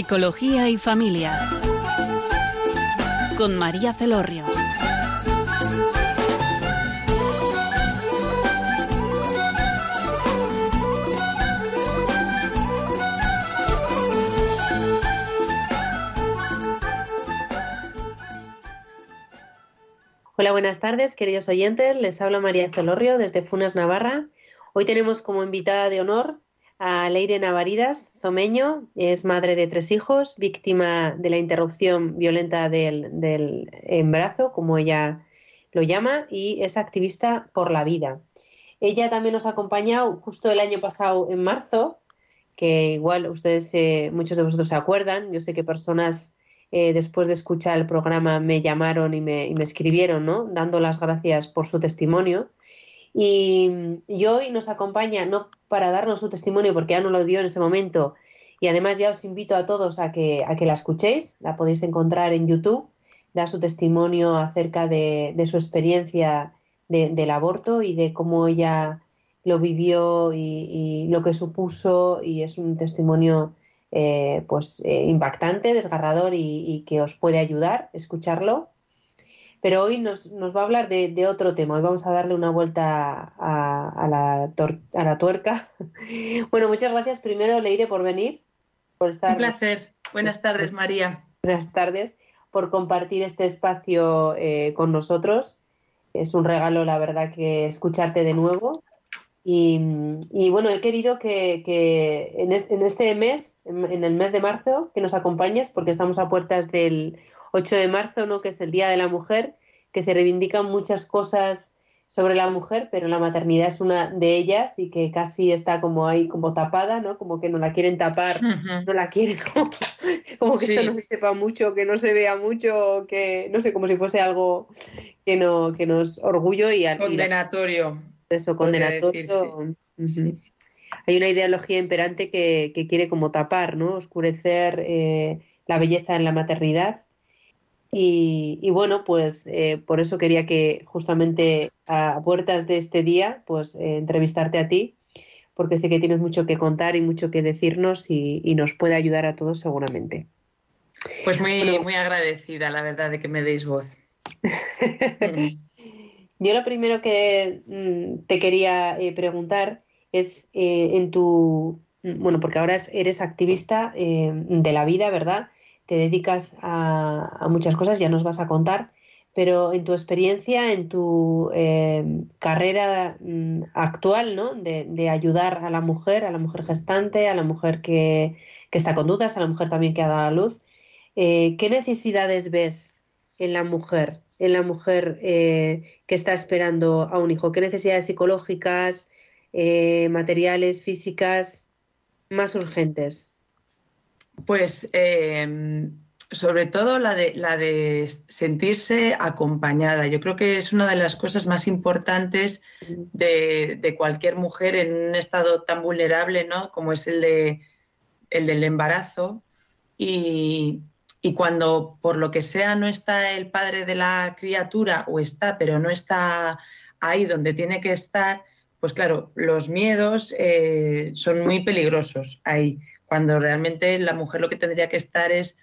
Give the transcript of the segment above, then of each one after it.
Psicología y Familia. Con María Celorrio. Hola, buenas tardes, queridos oyentes. Les habla María Celorrio desde Funas, Navarra. Hoy tenemos como invitada de honor a Leire Navaridas Zomeño. Es madre de tres hijos, víctima de la interrupción violenta del, embarazo, como ella lo llama, y es activista por la vida. Ella también nos ha acompañado justo el año pasado, en marzo, que igual ustedes, eh, muchos de vosotros se acuerdan. Yo sé que personas eh, después de escuchar el programa me llamaron y me, y me escribieron, ¿no? Dando las gracias por su testimonio. Y, hoy nos acompaña, no para darnos su testimonio, porque ya no lo dio en ese momento, y además ya os invito a todos a que, a que la escuchéis, la podéis encontrar en YouTube, da su testimonio acerca de, su experiencia del aborto y de cómo ella lo vivió y, lo que supuso, y es un testimonio eh, pues eh, impactante, desgarrador y, que os puede ayudar escucharlo. Pero hoy nos, va a hablar de, otro tema. Hoy vamos a darle una vuelta a, la, tuerca. bueno, muchas gracias primero, Leire, por venir. Por estar... Un placer. Buenas tardes, María. Buenas tardes. Por compartir este espacio eh, con nosotros. Es un regalo, la verdad, que escucharte de nuevo. Y, bueno, he querido que, en, este mes, en, el mes de marzo, que nos acompañes, porque estamos a puertas del 8 de marzo, ¿no? que es el Día de la Mujer, que se reivindican muchas cosas sobre la mujer, pero la maternidad es una de ellas y que casi está como ahí, como tapada, ¿no? Como que no la quieren tapar, no la quieren, como, que esto no se sepa mucho, que no se vea mucho, que no sé, como si fuese algo que no que nos orgullo y condenatorio. eso, condenatorio. Hay una ideología imperante que, que, quiere como tapar, ¿no? Oscurecer eh, la belleza en la maternidad y, bueno, pues eh, por eso quería que justamente a puertas de este día, pues eh, entrevistarte a ti, porque sé que tienes mucho que contar y mucho que decirnos y, nos puede ayudar a todos seguramente. Pues muy, muy agradecida, la verdad, de que me deis voz. Yo lo primero que mm, te quería eh, preguntar es en tu, bueno, porque ahora eres activista de la vida, ¿verdad? Te dedicas a, muchas cosas, ya nos vas a contar, pero en tu experiencia, en tu eh, carrera mm, actual, ¿no? De, ayudar a la mujer, a la mujer gestante, a la mujer que, está con dudas, a la mujer también que ha dado a luz, eh, ¿qué necesidades ves en la mujer, en la mujer eh, que está esperando a un hijo? ¿Qué necesidades psicológicas, materiales, físicas más urgentes? Pues em, sobre todo la de, la de sentirse acompañada. Yo creo que es una de las cosas más importantes de, cualquier mujer en un estado tan vulnerable ¿no? como es el, de, el del embarazo. Y, y cuando por lo que sea no está el padre de la criatura o está, pero no está ahí donde tiene que estar, pues claro, los miedos eh, son muy peligrosos ahí cuando realmente la mujer lo que tendría que estar es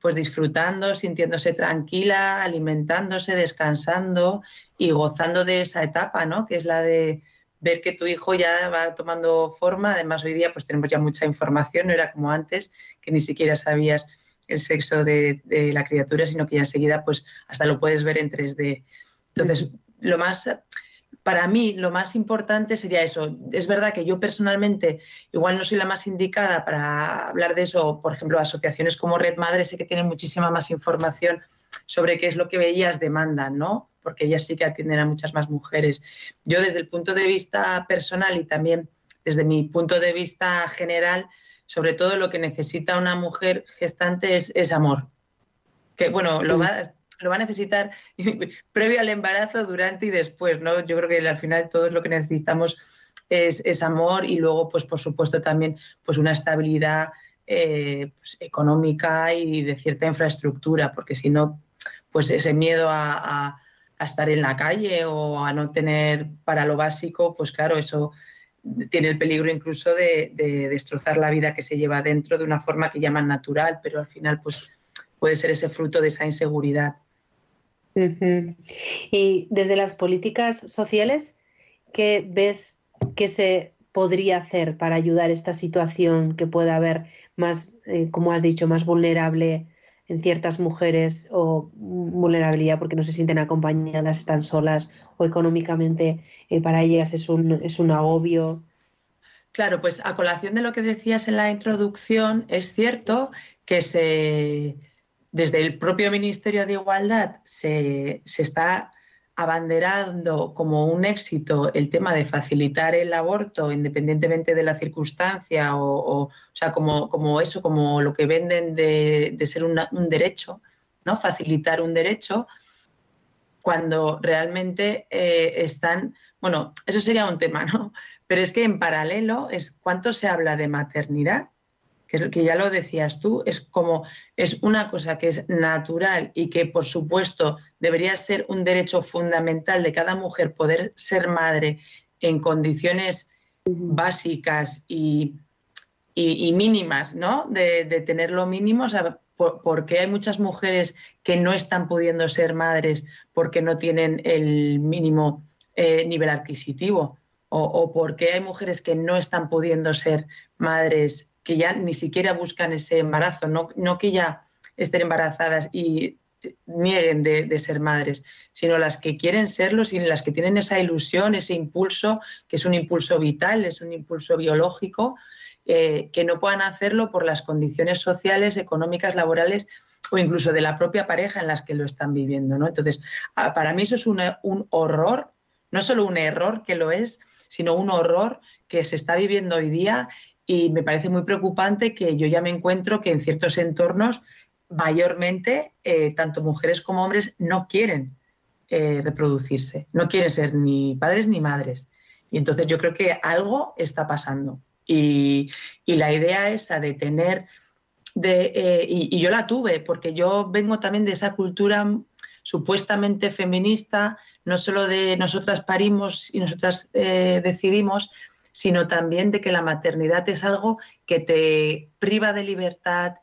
pues disfrutando, sintiéndose tranquila, alimentándose, descansando y gozando de esa etapa, ¿no? Que es la de ver que tu hijo ya va tomando forma. Además, hoy día pues tenemos ya mucha información, no era como antes, que ni siquiera sabías el sexo de, de la criatura, sino que ya enseguida pues hasta lo puedes ver en 3D. Entonces, lo más para mí lo más importante sería eso. Es verdad que yo personalmente igual no soy la más indicada para hablar de eso. Por ejemplo, asociaciones como Red Madre sé que tienen muchísima más información sobre qué es lo que ellas demandan, ¿no? Porque ellas sí que atienden a muchas más mujeres. Yo desde el punto de vista personal y también desde mi punto de vista general, sobre todo lo que necesita una mujer gestante es, amor. Que bueno, lo va, lo va a necesitar previo al embarazo, durante y después, ¿no? Yo creo que al final todo lo que necesitamos es, amor y luego, pues por supuesto, también pues una estabilidad eh, pues, económica y de cierta infraestructura, porque si no, pues ese miedo a, estar en la calle o a no tener para lo básico, pues claro, eso tiene el peligro incluso de, destrozar la vida que se lleva dentro de una forma que llaman natural, pero al final pues puede ser ese fruto de esa inseguridad. Y desde las políticas sociales, ¿qué ves que se podría hacer para ayudar esta situación que pueda haber más, eh, como has dicho, más vulnerable en ciertas mujeres o vulnerabilidad porque no se sienten acompañadas, están solas o económicamente eh, para ellas es un, es un agobio. Claro, pues a colación de lo que decías en la introducción, es cierto que se, desde el propio Ministerio de Igualdad se, se está abanderando como un éxito el tema de facilitar el aborto independientemente de la circunstancia o, o, sea, como, como, eso, como lo que venden de, ser un derecho, ¿no? Facilitar un derecho cuando realmente eh, están, bueno, eso sería un tema, ¿no? Pero es que en paralelo es cuánto se habla de maternidad que, ya lo decías tú, es como es una cosa que es natural y que por supuesto debería ser un derecho fundamental de cada mujer poder ser madre en condiciones básicas y, mínimas, ¿no? De, tener lo mínimo, porque hay muchas mujeres que no están pudiendo ser madres porque no tienen el mínimo eh, nivel adquisitivo o, o, porque hay mujeres que no están pudiendo ser madres que ya ni siquiera buscan ese embarazo, no, no que ya estén embarazadas y nieguen de, ser madres, sino las que quieren serlo, sino las que tienen esa ilusión, ese impulso, que es un impulso vital, es un impulso biológico, eh, que no puedan hacerlo por las condiciones sociales, económicas, laborales o incluso de la propia pareja en las que lo están viviendo. ¿no? Entonces, para mí eso es un horror, no solo un error que lo es, sino un horror que se está viviendo hoy día y me parece muy preocupante que yo ya me encuentro que en ciertos entornos mayormente eh, tanto mujeres como hombres no quieren eh, reproducirse, no quieren ser ni padres ni madres. Y entonces yo creo que algo está pasando. Y, la idea esa de tener, de, eh, y, yo la tuve, porque yo vengo también de esa cultura supuestamente feminista, no solo de nosotras parimos y nosotras decidimos, sino también de que la maternidad es algo que te priva de libertad,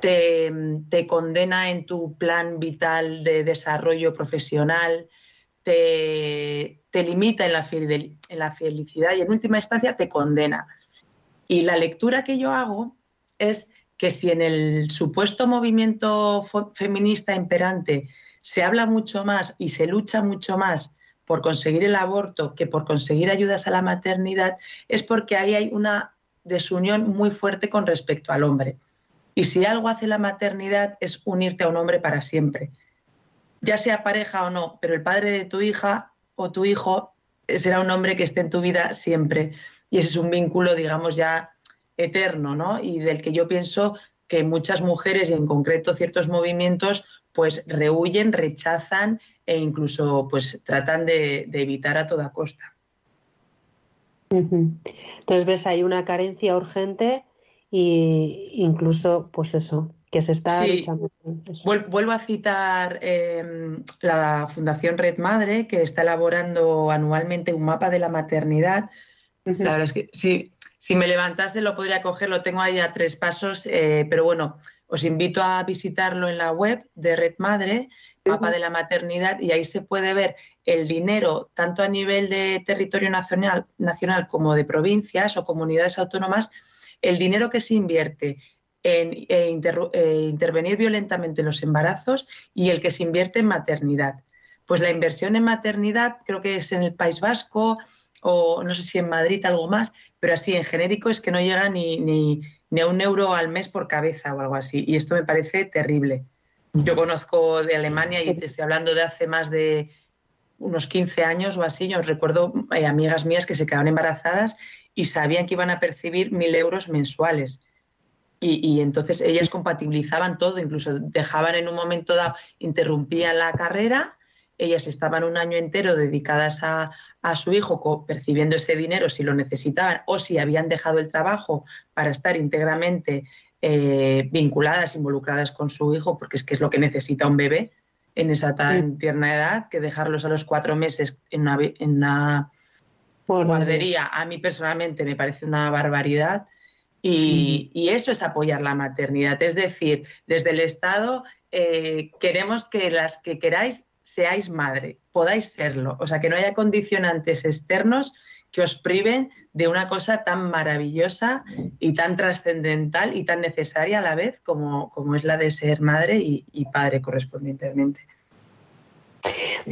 te, condena en tu plan vital de desarrollo profesional, te, limita en la, en la felicidad y en última instancia te condena. Y la lectura que yo hago es que si en el supuesto movimiento feminista imperante se habla mucho más y se lucha mucho más por conseguir el aborto que por conseguir ayudas a la maternidad, es porque ahí hay una desunión muy fuerte con respecto al hombre. Y si algo hace la maternidad es unirte a un hombre para siempre. Ya sea pareja o no, pero el padre de tu hija o tu hijo será un hombre que esté en tu vida siempre. Y ese es un vínculo, digamos, ya eterno, ¿no? Y del que yo pienso que muchas mujeres y en concreto ciertos movimientos pues rehuyen, rechazan e incluso pues tratan de, evitar a toda costa. Entonces ves hay una carencia urgente e incluso pues eso que se está luchando. Vuelvo a citar em, la Fundación Red Madre que está elaborando anualmente un mapa de la maternidad. La verdad es que si, si me levantase lo podría coger, lo tengo ahí a tres pasos, eh, pero bueno, os invito a visitarlo en la web de Red Madre mapa de la maternidad y ahí se puede ver el dinero tanto a nivel de territorio nacional, nacional como de provincias o comunidades autónomas, el dinero que se invierte en eh, eh, intervenir violentamente en los embarazos y el que se invierte en maternidad. Pues la inversión en maternidad creo que es en el País Vasco o no sé si en Madrid algo más, pero así en genérico es que no llega ni, ni, ni a un euro al mes por cabeza o algo así. Y esto me parece terrible. Yo conozco de Alemania y estoy hablando de hace más de unos 15 años o así. Yo recuerdo hay amigas mías que se quedaron embarazadas y sabían que iban a percibir mil euros mensuales. Y, entonces ellas compatibilizaban todo, incluso dejaban en un momento dado, interrumpían la carrera, ellas estaban un año entero dedicadas a, a su hijo percibiendo ese dinero si lo necesitaban o si habían dejado el trabajo para estar íntegramente eh, vinculadas, involucradas con su hijo, porque es que es lo que necesita un bebé en esa tan tierna edad, que dejarlos a los cuatro meses en una, guardería, a mí personalmente me parece una barbaridad. Y, y, eso es apoyar la maternidad. Es decir, desde el Estado eh, queremos que las que queráis seáis madre, podáis serlo. O sea, que no haya condicionantes externos que os priven de una cosa tan maravillosa y tan trascendental y tan necesaria a la vez como, como es la de ser madre y, padre correspondientemente.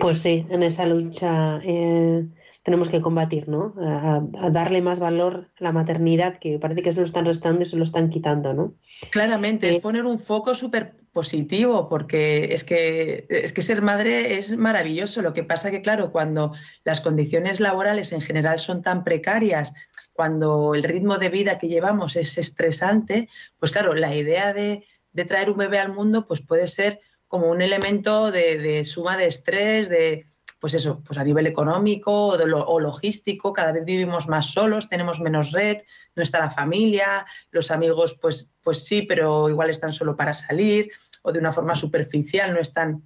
Pues sí, en esa lucha eh, tenemos que combatir, ¿no? A, darle más valor a la maternidad, que parece que se lo están restando y se lo están quitando, ¿no? Claramente, es eh, poner un foco súper positivo, porque es que, es que ser madre es maravilloso. Lo que pasa que, claro, cuando las condiciones laborales en general son tan precarias, cuando el ritmo de vida que llevamos es estresante, pues claro, la idea de, traer un bebé al mundo pues puede ser como un elemento de, de suma de estrés, de, pues eso, pues a nivel económico o, logístico, cada vez vivimos más solos, tenemos menos red, no está la familia, los amigos, pues, pues sí, pero igual están solo para salir o de una forma superficial, no, están,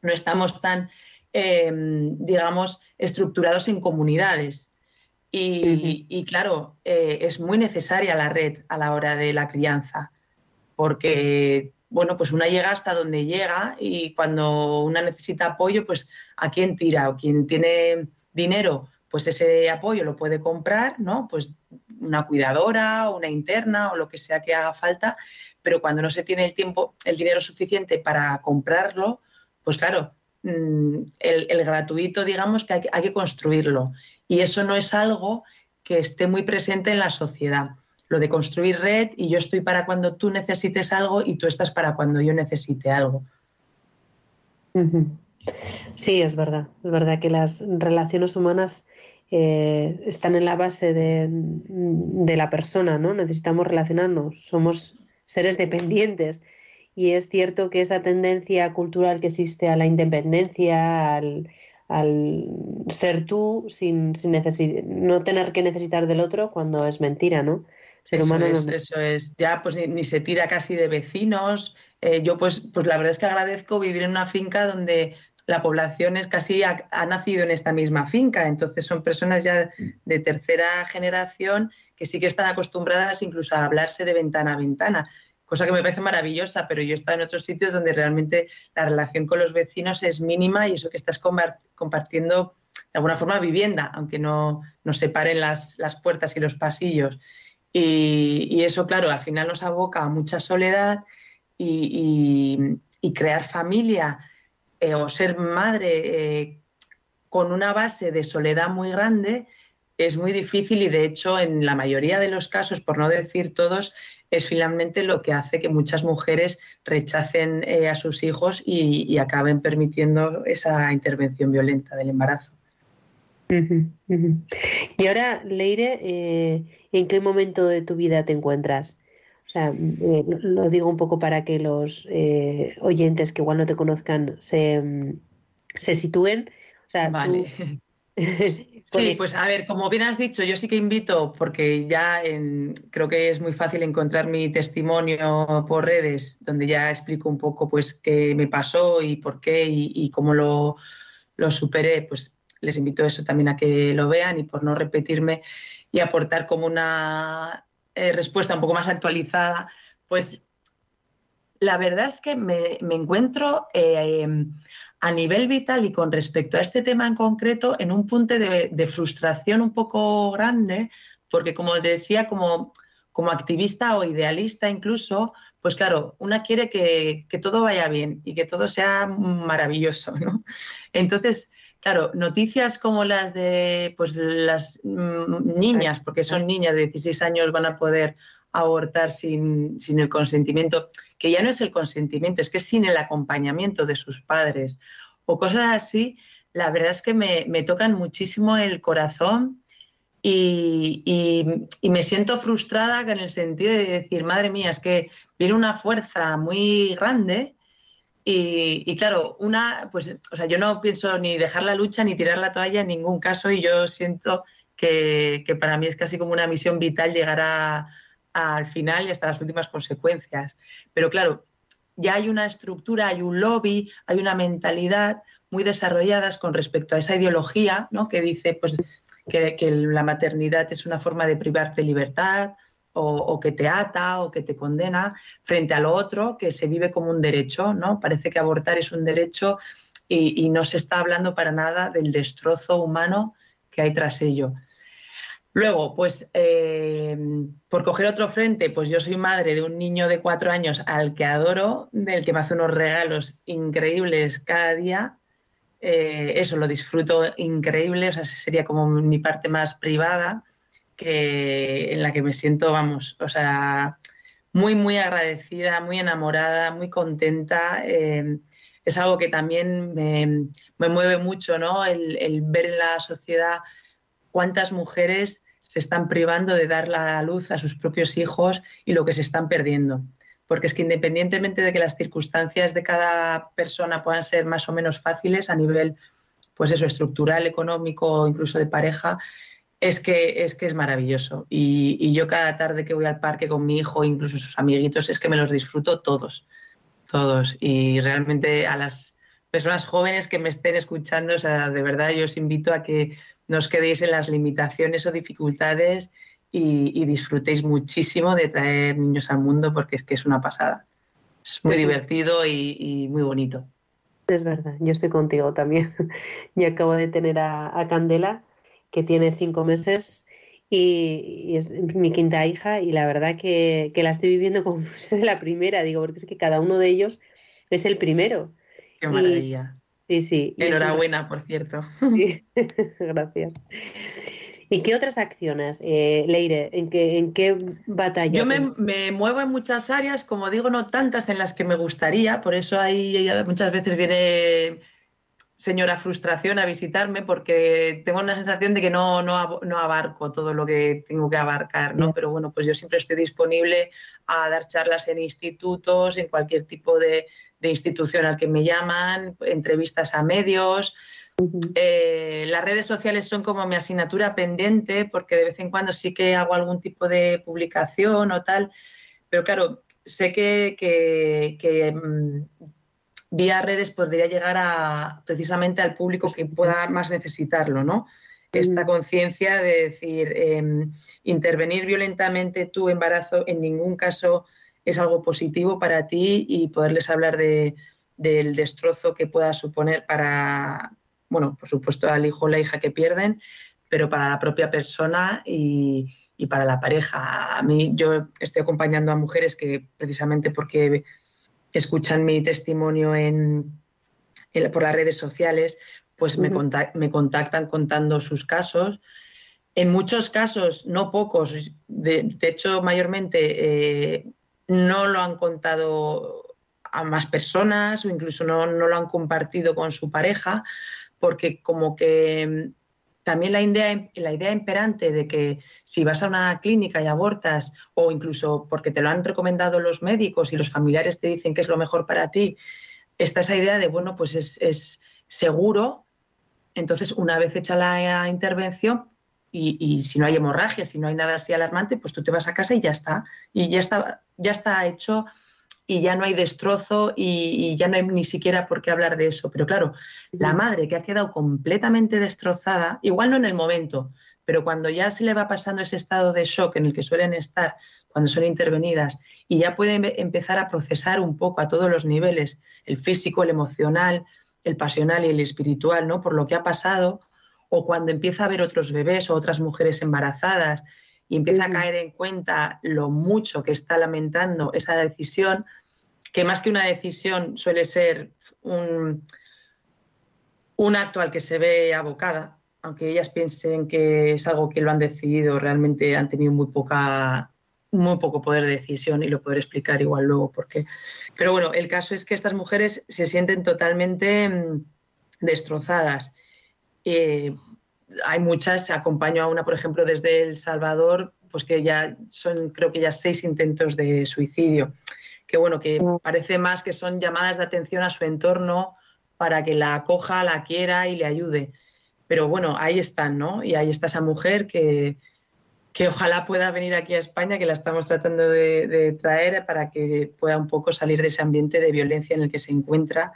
no estamos tan, em, digamos, estructurados en comunidades. Y, claro, eh, es muy necesaria la red a la hora de la crianza, porque bueno, pues una llega hasta donde llega y cuando una necesita apoyo, pues a quién tira o quien tiene dinero, pues ese apoyo lo puede comprar, ¿no? Pues una cuidadora o una interna o lo que sea que haga falta, pero cuando no se tiene el tiempo, el dinero suficiente para comprarlo, pues claro, mm, el, gratuito, digamos que hay que construirlo. Y eso no es algo que esté muy presente en la sociedad lo de construir red y yo estoy para cuando tú necesites algo y tú estás para cuando yo necesite algo. Sí, es verdad. Es verdad que las relaciones humanas eh, están en la base de, de, la persona, ¿no? Necesitamos relacionarnos, somos seres dependientes. Y es cierto que esa tendencia cultural que existe a la independencia, al, ser tú sin, sin no tener que necesitar del otro, cuando es mentira, ¿no? Eso, es, eso es, ya pues ni, se tira casi de vecinos. Eh, yo pues, pues la verdad es que agradezco vivir en una finca donde la población es casi ha, nacido en esta misma finca, entonces son personas ya de tercera generación que sí que están acostumbradas incluso a hablarse de ventana a ventana, cosa que me parece maravillosa, pero yo he estado en otros sitios donde realmente la relación con los vecinos es mínima y eso que estás compartiendo de alguna forma vivienda, aunque no nos separen las, las puertas y los pasillos. Y, eso, claro, al final nos aboca a mucha soledad y, crear familia eh, o ser madre eh, con una base de soledad muy grande es muy difícil y de hecho en la mayoría de los casos, por no decir todos, es finalmente lo que hace que muchas mujeres rechacen eh, a sus hijos y, acaben permitiendo esa intervención violenta del embarazo. Y ahora, Leire, en qué momento de tu vida te encuentras. O sea, eh, lo digo un poco para que los eh, oyentes que igual no te conozcan se, mm, se sitúen. vale. sí, pues a ver, como bien has dicho, yo sí que invito, porque ya creo que es muy fácil encontrar mi testimonio por redes, donde ya explico un poco pues qué me pasó y por qué y, cómo lo, lo superé, pues les invito a eso también a que lo vean y por no repetirme, y aportar como una eh, respuesta un poco más actualizada, pues la verdad es que me, encuentro eh, a nivel vital y con respecto a este tema en concreto en un punto de, frustración un poco grande, porque como decía, como, como activista o idealista incluso, pues claro, una quiere que, que, todo vaya bien y que todo sea maravilloso, ¿no? Entonces, Claro, noticias como las de pues las mm, niñas, porque son niñas de 16 años, van a poder abortar sin, el consentimiento, que ya no es el consentimiento, es que es sin el acompañamiento de sus padres, o cosas así, la verdad es que me, tocan muchísimo el corazón y, y, me siento frustrada en el sentido de decir, madre mía, es que viene una fuerza muy grande y, claro, una, pues, o sea, yo no pienso ni dejar la lucha ni tirar la toalla en ningún caso y yo siento que, para mí es casi como una misión vital llegar al final y hasta las últimas consecuencias. Pero claro, ya hay una estructura, hay un lobby, hay una mentalidad muy desarrolladas con respecto a esa ideología, ¿no? Que dice, pues, que, la maternidad es una forma de privarte libertad o, que te ata o que te condena, frente a lo otro que se vive como un derecho, ¿no? Parece que abortar es un derecho y, no se está hablando para nada del destrozo humano que hay tras ello. Luego, pues eh, por coger otro frente, pues yo soy madre de un niño de cuatro años al que adoro, del que me hace unos regalos increíbles cada día. Eh, eso lo disfruto increíble, o sea, sería como mi parte más privada, que, en la que me siento, vamos, o sea, muy, muy agradecida, muy enamorada, muy contenta. Eh, es algo que también me, mueve mucho, ¿no? El, ver en la sociedad cuántas mujeres se están privando de dar la luz a sus propios hijos y lo que se están perdiendo. Porque es que independientemente de que las circunstancias de cada persona puedan ser más o menos fáciles a nivel, pues eso, estructural, económico incluso de pareja, es que es, que es maravilloso. Y, y, yo cada tarde que voy al parque con mi hijo, incluso sus amiguitos, es que me los disfruto todos todos. Y realmente a las personas jóvenes que me estén escuchando, o sea, de verdad yo os invito a que no os quedéis en las limitaciones o dificultades y, disfrutéis muchísimo de traer niños al mundo porque es que es una pasada. Es muy divertido y, muy bonito. Es verdad, yo estoy contigo también. yo acabo de tener a, Candela, que tiene cinco meses y, es mi quinta hija y la verdad que, la estoy viviendo como si la primera, digo, porque es que cada uno de ellos es el primero. Qué maravilla. sí, sí. Enhorabuena, por cierto. Gracias. ¿Y qué otras acciones, eh, Leire? ¿En qué, ¿En qué batalla? Yo me, me, muevo en muchas áreas, como digo, no tantas en las que me gustaría, por eso ahí muchas veces viene señora frustración a visitarme porque tengo una sensación de que no, no, abarco todo lo que tengo que abarcar, ¿no? Pero bueno, pues yo siempre estoy disponible a dar charlas en institutos, en cualquier tipo de, institución al que me llaman, entrevistas a medios. Eh, las redes sociales son como mi asignatura pendiente porque de vez en cuando sí que hago algún tipo de publicación o tal, pero claro, sé que, que mm, vía redes podría llegar a precisamente al público que pueda más necesitarlo, ¿no? Esta conciencia de decir, em, intervenir violentamente tu embarazo en ningún caso es algo positivo para ti y poderles hablar de, del destrozo que pueda suponer para, bueno, por supuesto al hijo o la hija que pierden, pero para la propia persona y, y para la pareja. A mí yo estoy acompañando a mujeres que precisamente porque escuchan mi testimonio en, por las redes sociales, pues me, contactan contando sus casos. En muchos casos, no pocos, de, hecho mayormente eh, no lo han contado a más personas o incluso no, no, lo han compartido con su pareja, porque como que también la idea, imperante de que si vas a una clínica y abortas, o incluso porque te lo han recomendado los médicos y los familiares te dicen que es lo mejor para ti, está esa idea de, bueno, pues es, seguro. Entonces, una vez hecha la intervención, y, y, si no hay hemorragia, si no hay nada así alarmante, pues tú te vas a casa y ya está. Y ya está, ya está hecho y ya no hay destrozo y, ya no hay ni siquiera por qué hablar de eso. Pero claro, la madre que ha quedado completamente destrozada, igual no en el momento, pero cuando ya se le va pasando ese estado de shock en el que suelen estar cuando son intervenidas y ya puede empezar a procesar un poco a todos los niveles, el físico, el emocional, el pasional y el espiritual, ¿no? Por lo que ha pasado, o cuando empieza a ver otros bebés o otras mujeres embarazadas y empieza a caer en cuenta lo mucho que está lamentando esa decisión, que más que una decisión suele ser un, un acto al que se ve abocada, aunque ellas piensen que es algo que lo han decidido, realmente han tenido muy poca muy poco poder de decisión y lo podré explicar igual luego por qué. Pero bueno, el caso es que estas mujeres se sienten totalmente mm, destrozadas. Eh, hay muchas, acompaño a una, por ejemplo, desde El Salvador, pues que ya son, creo que ya seis intentos de suicidio que bueno, que parece más que son llamadas de atención a su entorno para que la acoja, la quiera y le ayude. Pero bueno, ahí están, ¿no? Y ahí está esa mujer que, que ojalá pueda venir aquí a España, que la estamos tratando de, traer para que pueda un poco salir de ese ambiente de violencia en el que se encuentra,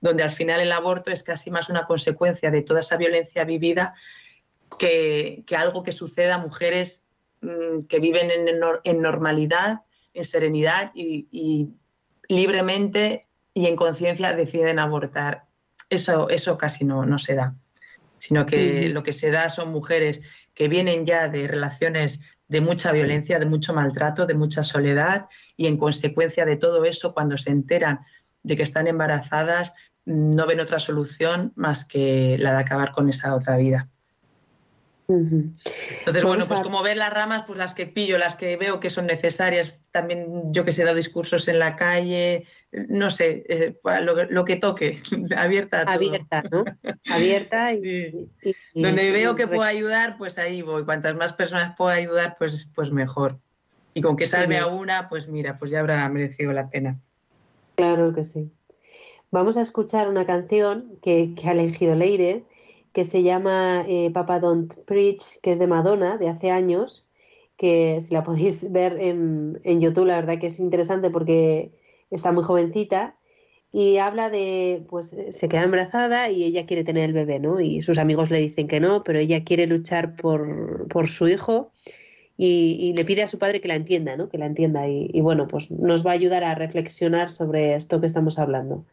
donde al final el aborto es casi más una consecuencia de toda esa violencia vivida que, algo que suceda a mujeres mm, que viven en, normalidad, en serenidad y, libremente y en conciencia deciden abortar. Eso, eso casi no, no se da, sino que lo que se da son mujeres que vienen ya de relaciones de mucha violencia, de mucho maltrato, de mucha soledad y en consecuencia de todo eso, cuando se enteran de que están embarazadas, no ven otra solución más que la de acabar con esa otra vida. Entonces, bueno, pues como ver las ramas, pues las que pillo, las que veo que son necesarias, también yo que sé, he dado discursos en la calle, no sé, eh, lo, que toque, abierta. Abierta, ¿no? Abierta y, Donde veo que puedo ayudar, pues ahí voy. Cuantas más personas puedo ayudar, pues, pues mejor. Y con que salve a una, pues mira, pues ya habrá merecido la pena. Claro que sí. Vamos a escuchar una canción que, que ha elegido Leire, que se llama eh, Papa Don't Preach, que es de Madonna, de hace años, que si la podéis ver en, en YouTube, la verdad que es interesante porque está muy jovencita y habla de, pues se queda embarazada y ella quiere tener el bebé, ¿no? Y sus amigos le dicen que no, pero ella quiere luchar por, por su hijo y, le pide a su padre que la entienda, ¿no? Que la entienda y, y bueno, pues nos va a ayudar a reflexionar sobre esto que estamos hablando.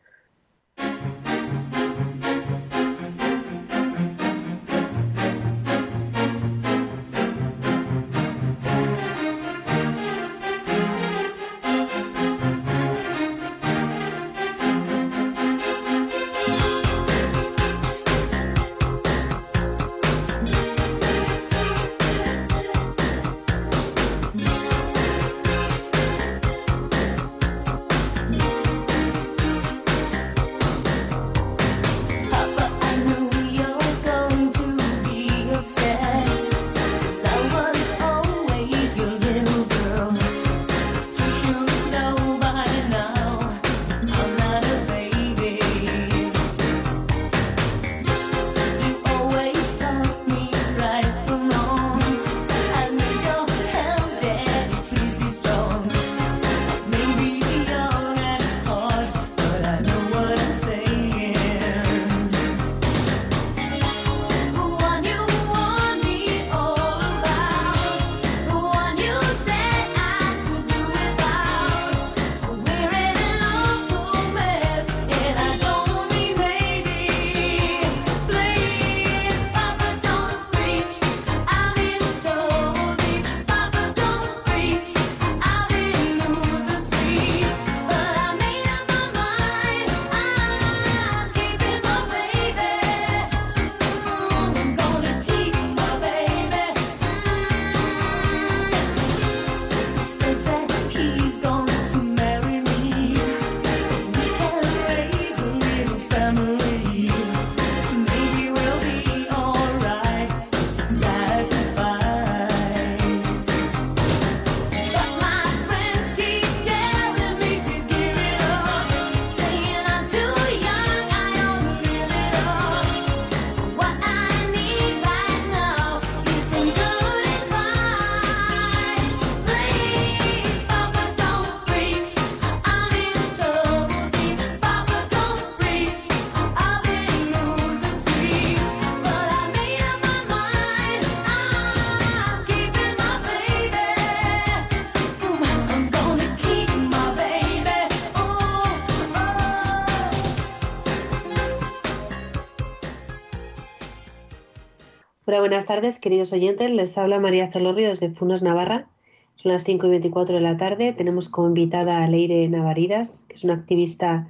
Tardes, queridos oyentes. Les habla María Celorrio desde Funas, Navarra. Son las 5 y 24 de la tarde. Tenemos como invitada a Leire Navaridas, que es una activista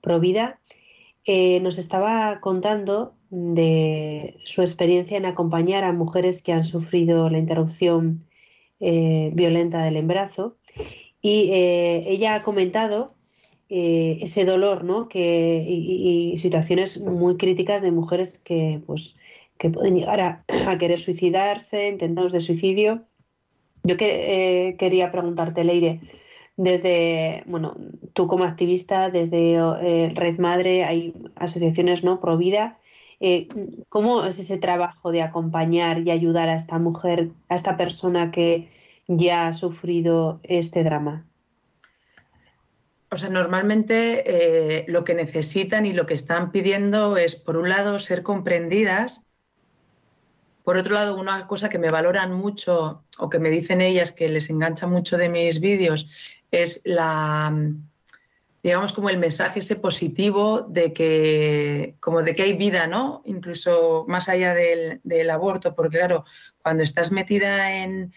pro vida. Eh, nos estaba contando de su experiencia en acompañar a mujeres que han sufrido la interrupción eh, violenta del embarazo. Y eh, ella ha comentado ese dolor ¿no? que, y, y, situaciones muy críticas de mujeres que pues, que pueden llegar a, querer suicidarse, intentos de suicidio. Yo que, eh, quería preguntarte, Leire, desde, bueno, tú como activista, desde eh, Red Madre, hay asociaciones, ¿no? Pro vida. Eh, ¿Cómo es ese trabajo de acompañar y ayudar a esta mujer, a esta persona que ya ha sufrido este drama? O sea, normalmente lo que necesitan y lo que están pidiendo es, por un lado, ser comprendidas Por otro lado, una cosa que me valoran mucho o que me dicen ellas que les engancha mucho de mis vídeos es la, digamos, como el mensaje ese positivo de que, como de que hay vida, ¿no? Incluso más allá del, aborto, porque claro, cuando estás metida en,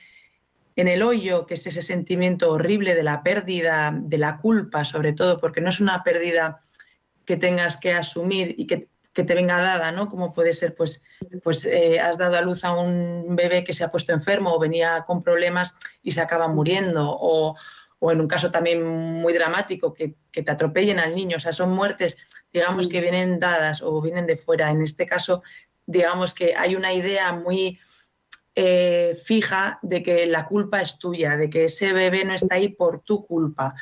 en el hoyo, que es ese sentimiento horrible de la pérdida, de la culpa sobre todo, porque no es una pérdida que tengas que asumir y que, te venga dada, ¿no? Como puede ser, pues, pues eh, has dado a luz a un bebé que se ha puesto enfermo o venía con problemas y se acaba muriendo, o, o en un caso también muy dramático, que, que, te atropellen al niño, o sea, son muertes, digamos, que vienen dadas o vienen de fuera. En este caso, digamos que hay una idea muy eh, fija de que la culpa es tuya, de que ese bebé no está ahí por tu culpa.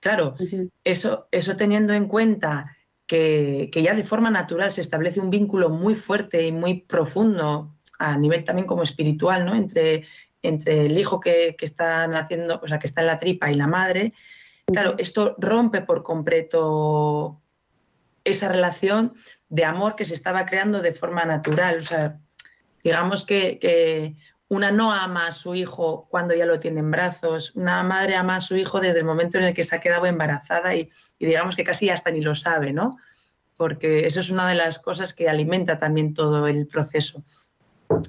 Claro, eso, eso teniendo en cuenta que, ya de forma natural se establece un vínculo muy fuerte y muy profundo a nivel también como espiritual, ¿no? Entre, entre el hijo que, que está naciendo, o sea, que está en la tripa y la madre. Claro, esto rompe por completo esa relación de amor que se estaba creando de forma natural. O sea, Digamos que, una no ama a su hijo cuando ya lo tiene en brazos, una madre ama a su hijo desde el momento en el que se ha quedado embarazada y, digamos que casi hasta ni lo sabe, ¿no? Porque eso es una de las cosas que alimenta también todo el proceso.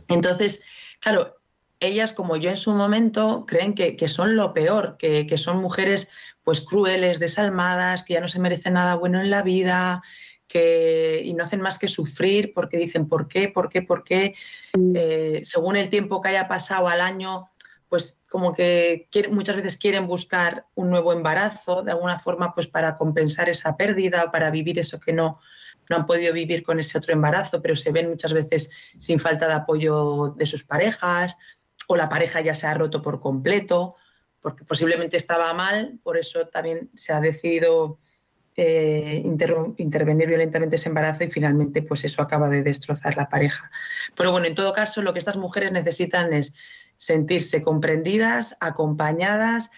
Entonces, claro, ellas como yo en su momento creen que, son lo peor, que, que, son mujeres pues crueles, desalmadas, que ya no se merecen nada bueno en la vida, que, y no hacen más que sufrir porque dicen por qué, por qué, por qué. Eh, según el tiempo que haya pasado al año, pues como que muchas veces quieren buscar un nuevo embarazo, de alguna forma, pues para compensar esa pérdida o para vivir eso que no, no han podido vivir con ese otro embarazo, pero se ven muchas veces sin falta de apoyo de sus parejas o la pareja ya se ha roto por completo porque posiblemente estaba mal, por eso también se ha decidido eh, intervenir violentamente ese embarazo y finalmente pues eso acaba de destrozar la pareja. Pero bueno, en todo caso lo que estas mujeres necesitan es sentirse comprendidas, acompañadas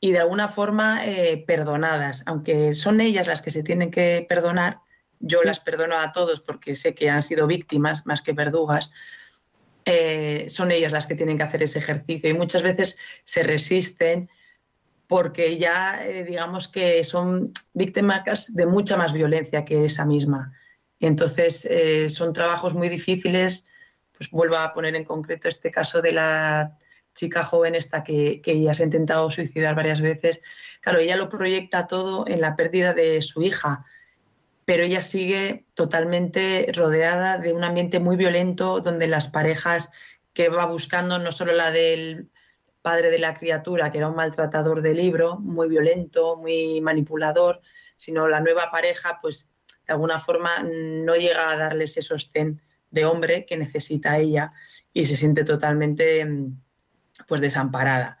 y de alguna forma eh, perdonadas, aunque son ellas las que se tienen que perdonar, yo las perdono a todos porque sé que han sido víctimas más que verdugas, eh, son ellas las que tienen que hacer ese ejercicio y muchas veces se resisten porque ya eh, digamos que son víctimas de mucha más violencia que esa misma. Entonces eh, son trabajos muy difíciles, pues vuelvo a poner en concreto este caso de la chica joven esta que, que ya se ha intentado suicidar varias veces. Claro, ella lo proyecta todo en la pérdida de su hija, pero ella sigue totalmente rodeada de un ambiente muy violento donde las parejas que va buscando, no solo la del padre de la criatura, que era un maltratador de libro, muy violento, muy manipulador, sino la nueva pareja, pues de alguna forma no llega a darle ese sostén de hombre que necesita ella y se siente totalmente pues desamparada.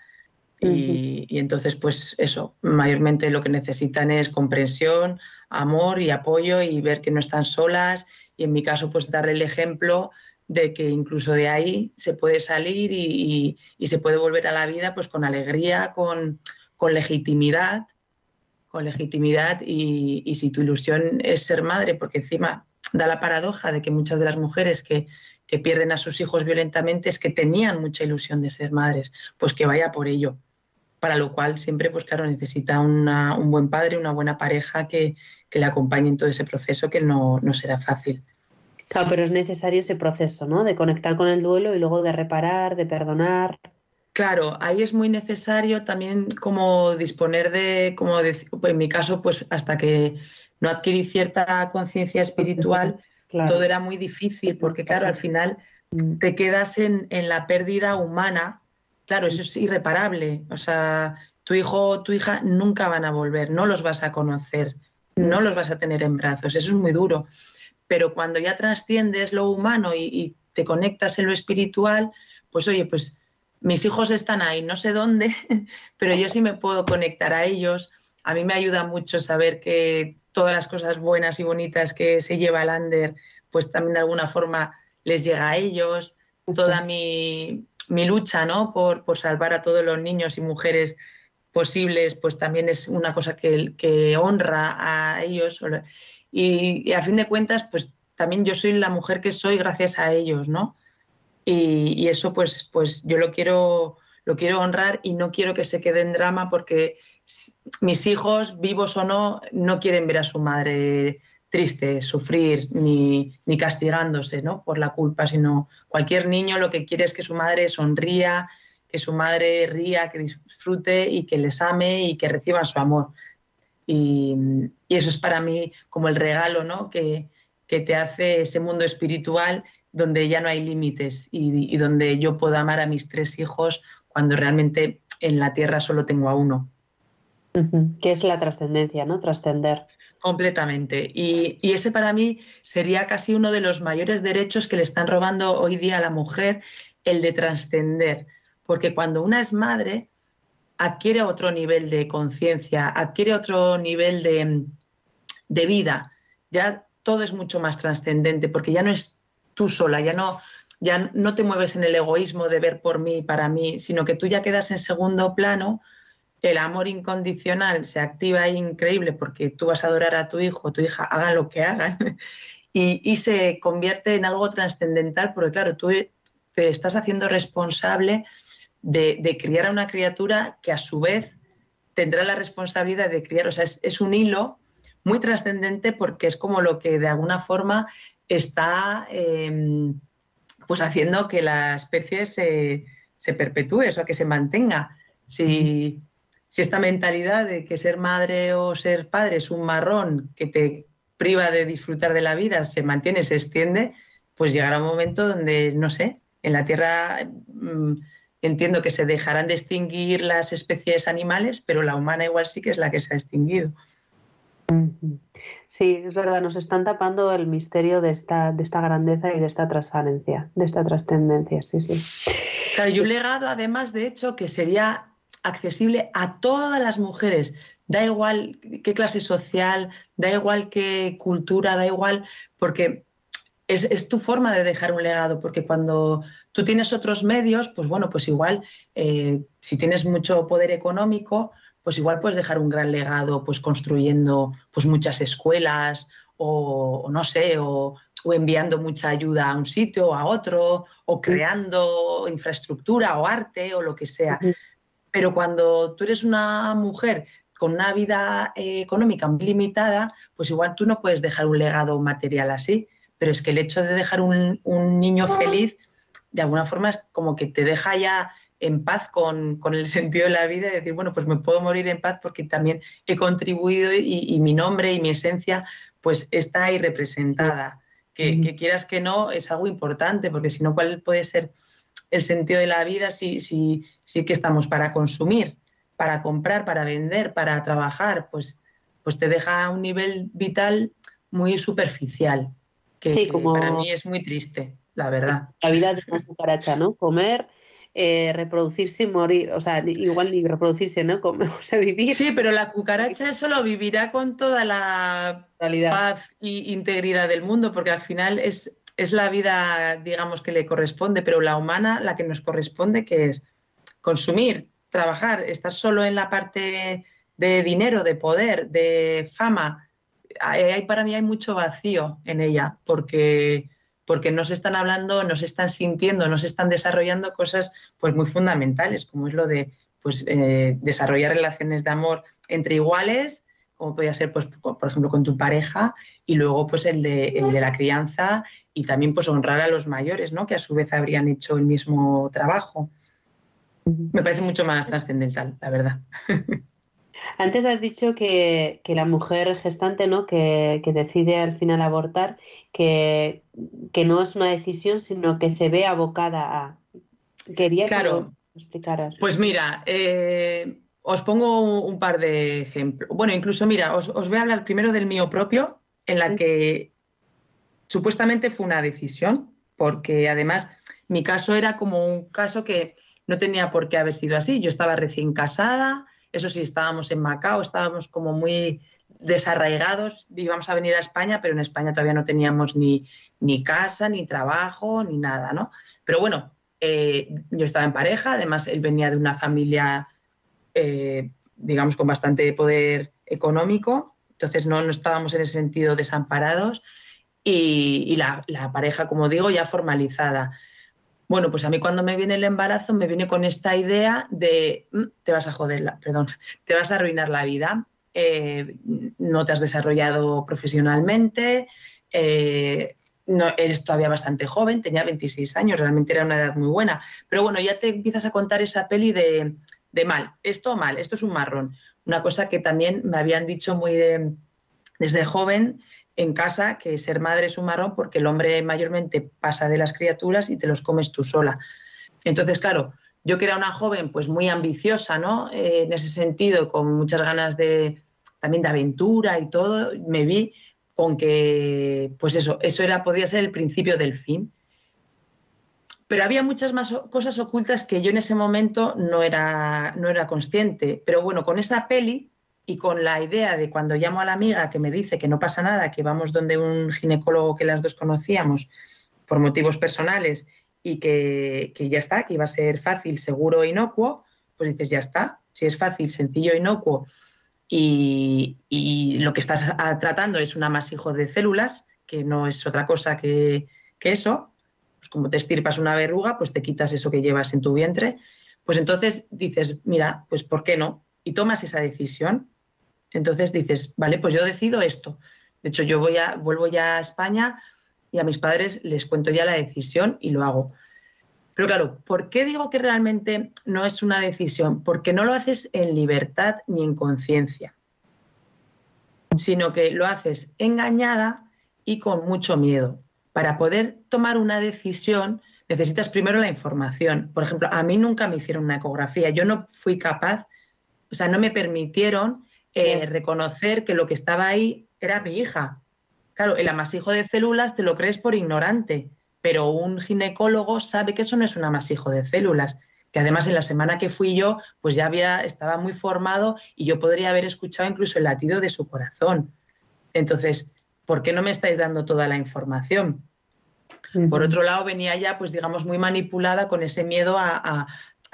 y, y, entonces, pues eso, mayormente lo que necesitan es comprensión, amor y apoyo y ver que no están solas y en mi caso, pues darle el ejemplo de que incluso de ahí se puede salir y, se puede volver a la vida pues con alegría, con, legitimidad, con legitimidad y, si tu ilusión es ser madre, porque encima da la paradoja de que muchas de las mujeres que, pierden a sus hijos violentamente es que tenían mucha ilusión de ser madres, pues que vaya por ello. Para lo cual siempre, pues claro, necesita un buen padre, una buena pareja que, le acompañe en todo ese proceso que no será fácil. Claro, pero es necesario ese proceso, ¿no? De conectar con el duelo y luego de reparar, de perdonar. Claro, ahí es muy necesario también como disponer de, como en mi caso, pues hasta que no adquirí cierta conciencia espiritual, todo era muy difícil, porque claro, al final mm. te quedas en, en, la pérdida humana, claro, eso es irreparable, o sea, tu hijo o tu hija nunca van a volver, no los vas a conocer, no mm. los vas a tener en brazos, eso es muy duro pero cuando ya trasciendes lo humano y, te conectas en lo espiritual, pues oye, pues mis hijos están ahí, no sé dónde, pero yo sí me puedo conectar a ellos. A mí me ayuda mucho saber que todas las cosas buenas y bonitas que se lleva el Ander, pues también de alguna forma les llega a ellos. Toda mi, lucha ¿no? por, salvar a todos los niños y mujeres posibles, pues también es una cosa que, que honra a ellos. Y, a fin de cuentas, pues también yo soy la mujer que soy gracias a ellos, ¿no? y, eso pues, pues yo lo quiero, lo quiero honrar y no quiero que se quede en drama porque mis hijos, vivos o no, no quieren ver a su madre triste, sufrir ni, ni castigándose ¿no? por la culpa, sino cualquier niño lo que quiere es que su madre sonría, que su madre ría, que disfrute y que les ame y que reciban su amor. Y, eso es para mí como el regalo ¿no? que, te hace ese mundo espiritual donde ya no hay límites y, donde yo puedo amar a mis tres hijos cuando realmente en la tierra solo tengo a uno. Que es la trascendencia, ¿no? Trascender. Completamente. Y, y, ese para mí sería casi uno de los mayores derechos que le están robando hoy día a la mujer, el de trascender. Porque cuando una es madre, adquiere otro nivel de conciencia, adquiere otro nivel de, vida. Ya todo es mucho más trascendente porque ya no es tú sola, ya no, ya no te mueves en el egoísmo de ver por mí, para mí, sino que tú ya quedas en segundo plano. El amor incondicional se activa increíble porque tú vas a adorar a tu hijo, tu hija, hagan lo que hagan, y, y se convierte en algo trascendental porque, claro, tú te estás haciendo responsable de, criar a una criatura que a su vez tendrá la responsabilidad de criar. O sea, es, un hilo muy trascendente porque es como lo que de alguna forma está em, pues haciendo que la especie se, perpetúe, o sea, que se mantenga. Si, si, esta mentalidad de que ser madre o ser padre es un marrón que te priva de disfrutar de la vida, se mantiene, se extiende, pues llegará un momento donde, no sé, en la Tierra mm, entiendo que se dejarán de extinguir las especies animales, pero la humana igual sí que es la que se ha extinguido. Sí, es verdad, nos están tapando el misterio de esta, de esta grandeza y de esta transparencia, de esta trascendencia, sí, sí. y un legado, además, de hecho, que sería accesible a todas las mujeres. Da igual qué clase social, da igual qué cultura, da igual, porque es, tu forma de dejar un legado, porque cuando tú tienes otros medios, pues bueno, pues igual, eh, si tienes mucho poder económico, pues igual puedes dejar un gran legado, pues construyendo pues muchas escuelas o, no sé, o, enviando mucha ayuda a un sitio o a otro, o creando infraestructura o arte o lo que sea. Pero cuando tú eres una mujer con una vida eh, económica muy limitada, pues igual tú no puedes dejar un legado material así pero es que el hecho de dejar un, niño feliz, de alguna forma es como que te deja ya en paz con, el sentido de la vida y decir, bueno, pues me puedo morir en paz porque también he contribuido y, mi nombre y mi esencia pues está ahí representada. Que, quieras que no, es algo importante, porque si no, ¿cuál puede ser el sentido de la vida si, si, si que estamos para consumir, para comprar, para vender, para trabajar? Pues, pues te deja a un nivel vital muy superficial sí, como... para mí es muy triste, la verdad. la vida de una cucaracha, ¿no? Comer, eh, reproducirse y morir, o sea, igual ni reproducirse, ¿no? Comer, o sea, vivir. Sí, pero la cucaracha eso lo vivirá con toda la paz y integridad del mundo, porque al final es, es la vida, digamos, que le corresponde, pero la humana, la que nos corresponde, que es consumir, trabajar, estar solo en la parte de dinero, de poder, de fama, hay, para mí hay mucho vacío en ella, porque, porque no se están hablando, no se están sintiendo, no se están desarrollando cosas pues muy fundamentales, como es lo de pues, eh, desarrollar relaciones de amor entre iguales, como podría ser, pues, por ejemplo, con tu pareja, y luego pues el de, el de la crianza y también pues honrar a los mayores, ¿no? que a su vez habrían hecho el mismo trabajo. Me parece mucho más trascendental, la verdad. Antes has dicho que, la mujer gestante, ¿no? Que, decide al final abortar, que, no es una decisión, sino que se ve abocada a. Quería que lo explicaras. Pues mira, eh, os pongo un, par de ejemplos. Bueno, incluso mira, os, voy a hablar primero del mío propio, en la que supuestamente fue una decisión, porque además mi caso era como un caso que no tenía por qué haber sido así. Yo estaba recién casada, eso sí, estábamos en Macao, estábamos como muy desarraigados, íbamos a venir a España, pero en España todavía no teníamos ni, ni casa, ni trabajo, ni nada, ¿no? Pero bueno, eh, yo estaba en pareja, además él venía de una familia, eh, digamos, con bastante poder económico, entonces no, estábamos en ese sentido desamparados y, la, la, pareja, como digo, ya formalizada. Bueno, pues a mí cuando me viene el embarazo me viene con esta idea de mm, te vas a joder, perdón, te vas a arruinar la vida, eh, no te has desarrollado profesionalmente, eh, no, eres todavía bastante joven, tenía 26 años, realmente era una edad muy buena, pero bueno, ya te empiezas a contar esa peli de, de mal, esto mal, esto es un marrón, una cosa que también me habían dicho muy de, desde joven en casa que ser madre es un marrón porque el hombre mayormente pasa de las criaturas y te los comes tú sola. Entonces, claro, yo que era una joven pues muy ambiciosa, ¿no? Eh, en ese sentido, con muchas ganas de también de aventura y todo, me vi con que, pues eso, eso era, podía ser el principio del fin. Pero había muchas más cosas ocultas que yo en ese momento no era, no era consciente. Pero bueno, con esa peli y con la idea de cuando llamo a la amiga que me dice que no pasa nada, que vamos donde un ginecólogo que las dos conocíamos por motivos personales y que, ya está, que iba a ser fácil, seguro, inocuo, pues dices, ya está, si es fácil, sencillo, inocuo y, lo que estás tratando es un amasijo de células, que no es otra cosa que, que eso, pues como te estirpas una verruga, pues te quitas eso que llevas en tu vientre, pues entonces dices, mira, pues ¿por qué no? Y tomas esa decisión entonces dices, vale, pues yo decido esto. De hecho, yo voy a, vuelvo ya a España y a mis padres les cuento ya la decisión y lo hago. Pero claro, ¿por qué digo que realmente no es una decisión? Porque no lo haces en libertad ni en conciencia, sino que lo haces engañada y con mucho miedo. Para poder tomar una decisión necesitas primero la información. Por ejemplo, a mí nunca me hicieron una ecografía. Yo no fui capaz, o sea, no me permitieron eh, reconocer que lo que estaba ahí era mi hija. Claro, el amasijo de células te lo crees por ignorante, pero un ginecólogo sabe que eso no es un amasijo de células, que además en la semana que fui yo, pues ya había, estaba muy formado y yo podría haber escuchado incluso el latido de su corazón. Entonces, ¿por qué no me estáis dando toda la información? Por otro lado, venía ya, pues digamos, muy manipulada con ese miedo a, a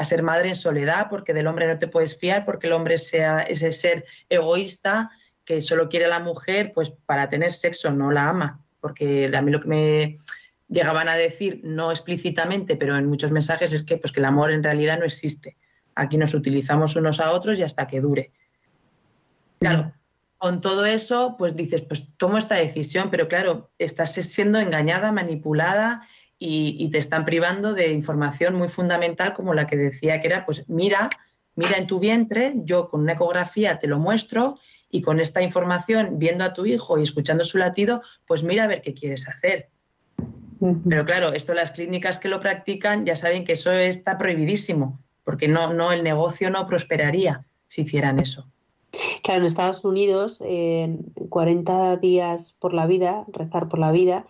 ser madre en soledad, porque del hombre no te puedes fiar, porque el hombre sea ese ser egoísta que solo quiere a la mujer pues para tener sexo, no la ama, porque a mí lo que me llegaban a decir, no explícitamente, pero en muchos mensajes es que pues que el amor en realidad no existe. Aquí nos utilizamos unos a otros y hasta que dure. Claro, con todo eso, pues dices, pues tomo esta decisión, pero claro, estás siendo engañada, manipulada y, te están privando de información muy fundamental como la que decía que era, pues mira, mira en tu vientre, yo con una ecografía te lo muestro y con esta información, viendo a tu hijo y escuchando su latido, pues mira a ver qué quieres hacer. Pero claro, esto las clínicas que lo practican ya saben que eso está prohibidísimo, porque no, no el negocio no prosperaría si hicieran eso. Claro, en Estados Unidos, en 40 días por la vida, rezar por la vida,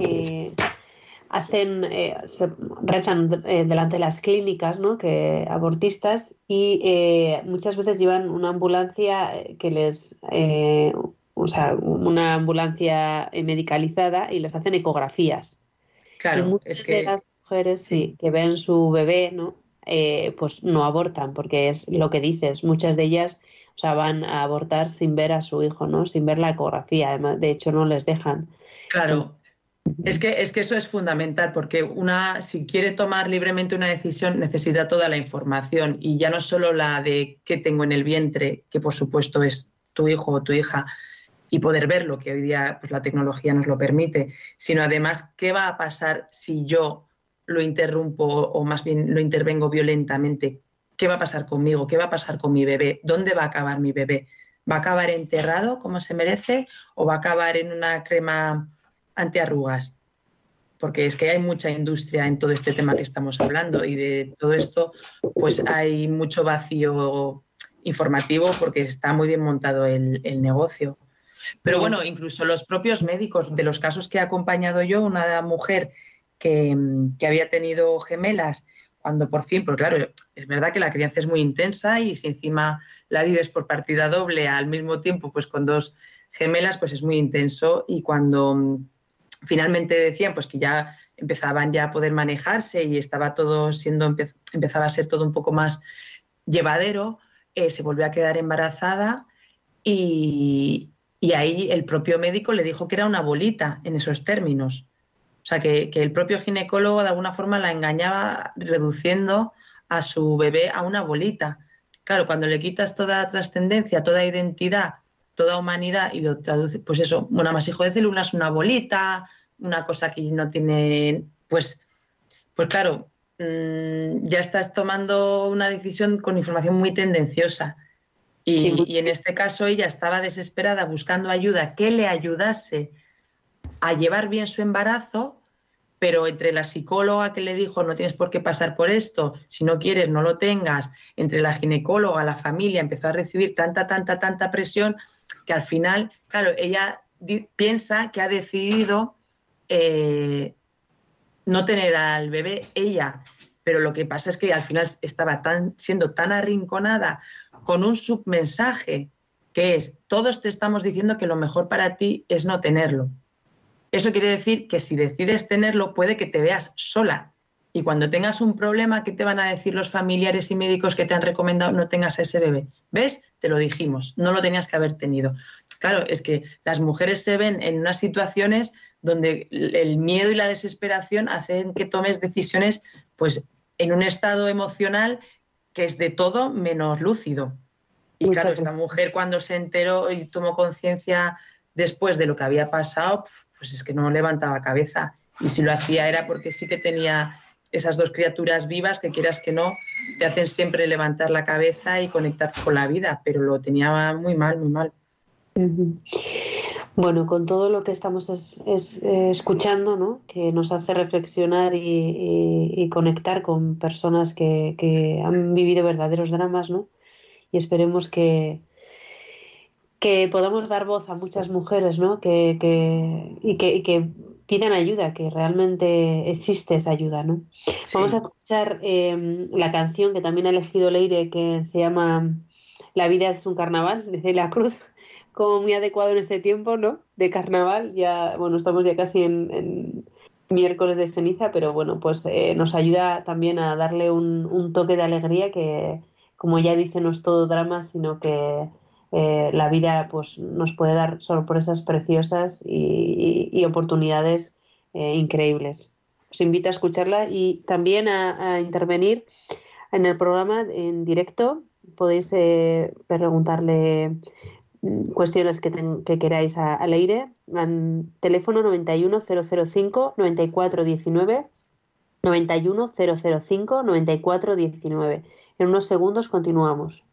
eh, hacen, eh, se rezan eh, delante de las clínicas, ¿no? Que abortistas y eh, muchas veces llevan una ambulancia que les, o sea, una ambulancia medicalizada y les hacen ecografías. Claro, muchas de las mujeres sí. que ven su bebé, ¿no? pues no abortan, porque es lo que dices, muchas de ellas o sea, van a abortar sin ver a su hijo, ¿no? Sin ver la ecografía, además, de hecho no les dejan. Claro, es que, es que eso es fundamental, porque una, si quiere tomar libremente una decisión, necesita toda la información y ya no solo la de qué tengo en el vientre, que por supuesto es tu hijo o tu hija, y poder verlo, que hoy día pues, la tecnología nos lo permite, sino además qué va a pasar si yo lo interrumpo o más bien lo intervengo violentamente. ¿Qué va a pasar conmigo? ¿Qué va a pasar con mi bebé? ¿Dónde va a acabar mi bebé? ¿Va a acabar enterrado como se merece o va a acabar en una crema antiarrugas, porque es que hay mucha industria en todo este tema que estamos hablando y de todo esto, pues hay mucho vacío informativo porque está muy bien montado el, negocio. Pero bueno, incluso los propios médicos, de los casos que he acompañado yo, una mujer que, había tenido gemelas, cuando por fin, porque claro, es verdad que la crianza es muy intensa y si encima la vives por partida doble al mismo tiempo, pues con dos gemelas, pues es muy intenso y cuando finalmente decían pues que ya empezaban ya a poder manejarse y estaba todo siendo, empezaba a ser todo un poco más llevadero, eh, se volvió a quedar embarazada y, ahí el propio médico le dijo que era una bolita en esos términos. O sea, que, el propio ginecólogo de alguna forma la engañaba reduciendo a su bebé a una bolita. Claro, cuando le quitas toda trascendencia, toda identidad, toda humanidad y lo traduce, pues eso, un amasijo de células, una bolita, una cosa que no tiene, pues, pues claro, mm, ya estás tomando una decisión con información muy tendenciosa. Y, en este caso ella estaba desesperada buscando ayuda que le ayudase a llevar bien su embarazo, pero entre la psicóloga que le dijo no tienes por qué pasar por esto, si no quieres no lo tengas, entre la ginecóloga, la familia, empezó a recibir tanta, tanta, tanta presión que al final, claro, ella piensa que ha decidido eh, no tener al bebé ella, pero lo que pasa es que al final estaba tan, siendo tan arrinconada con un submensaje que es, todos te estamos diciendo que lo mejor para ti es no tenerlo. Eso quiere decir que si decides tenerlo, puede que te veas sola. Y cuando tengas un problema, ¿qué te van a decir los familiares y médicos que te han recomendado no tengas a ese bebé? ¿Ves? Te lo dijimos, no lo tenías que haber tenido. Claro, es que las mujeres se ven en unas situaciones donde el miedo y la desesperación hacen que tomes decisiones pues en un estado emocional que es de todo menos lúcido. Y claro, esta mujer cuando se enteró y tomó conciencia después de lo que había pasado, pues es que no levantaba cabeza. Y si lo hacía era porque sí que tenía esas dos criaturas vivas que quieras que no, te hacen siempre levantar la cabeza y conectar con la vida, pero lo tenía muy mal, muy mal. Bueno, con todo lo que estamos eh, escuchando, ¿no? que nos hace reflexionar y, conectar con personas que, han vivido verdaderos dramas, ¿no? y esperemos que, que podamos dar voz a muchas mujeres ¿no? que, y, que, pidan ayuda, que realmente existe esa ayuda. ¿no? Vamos a escuchar em, la canción que también ha elegido Leire, que se llama La vida es un carnaval, de Celia Cruz como muy adecuado en este tiempo, ¿no? De carnaval, ya, bueno, estamos ya casi en, miércoles de ceniza, pero bueno, pues eh, nos ayuda también a darle un, toque de alegría que, como ya dice, no es todo drama, sino que eh, la vida pues nos puede dar sorpresas preciosas y, oportunidades eh, increíbles. Os invito a escucharla y también a, a intervenir en el programa en directo. Podéis preguntarle cuestiones que, que queráis al aire, al teléfono 91005 9419 91005 9419. En unos segundos continuamos.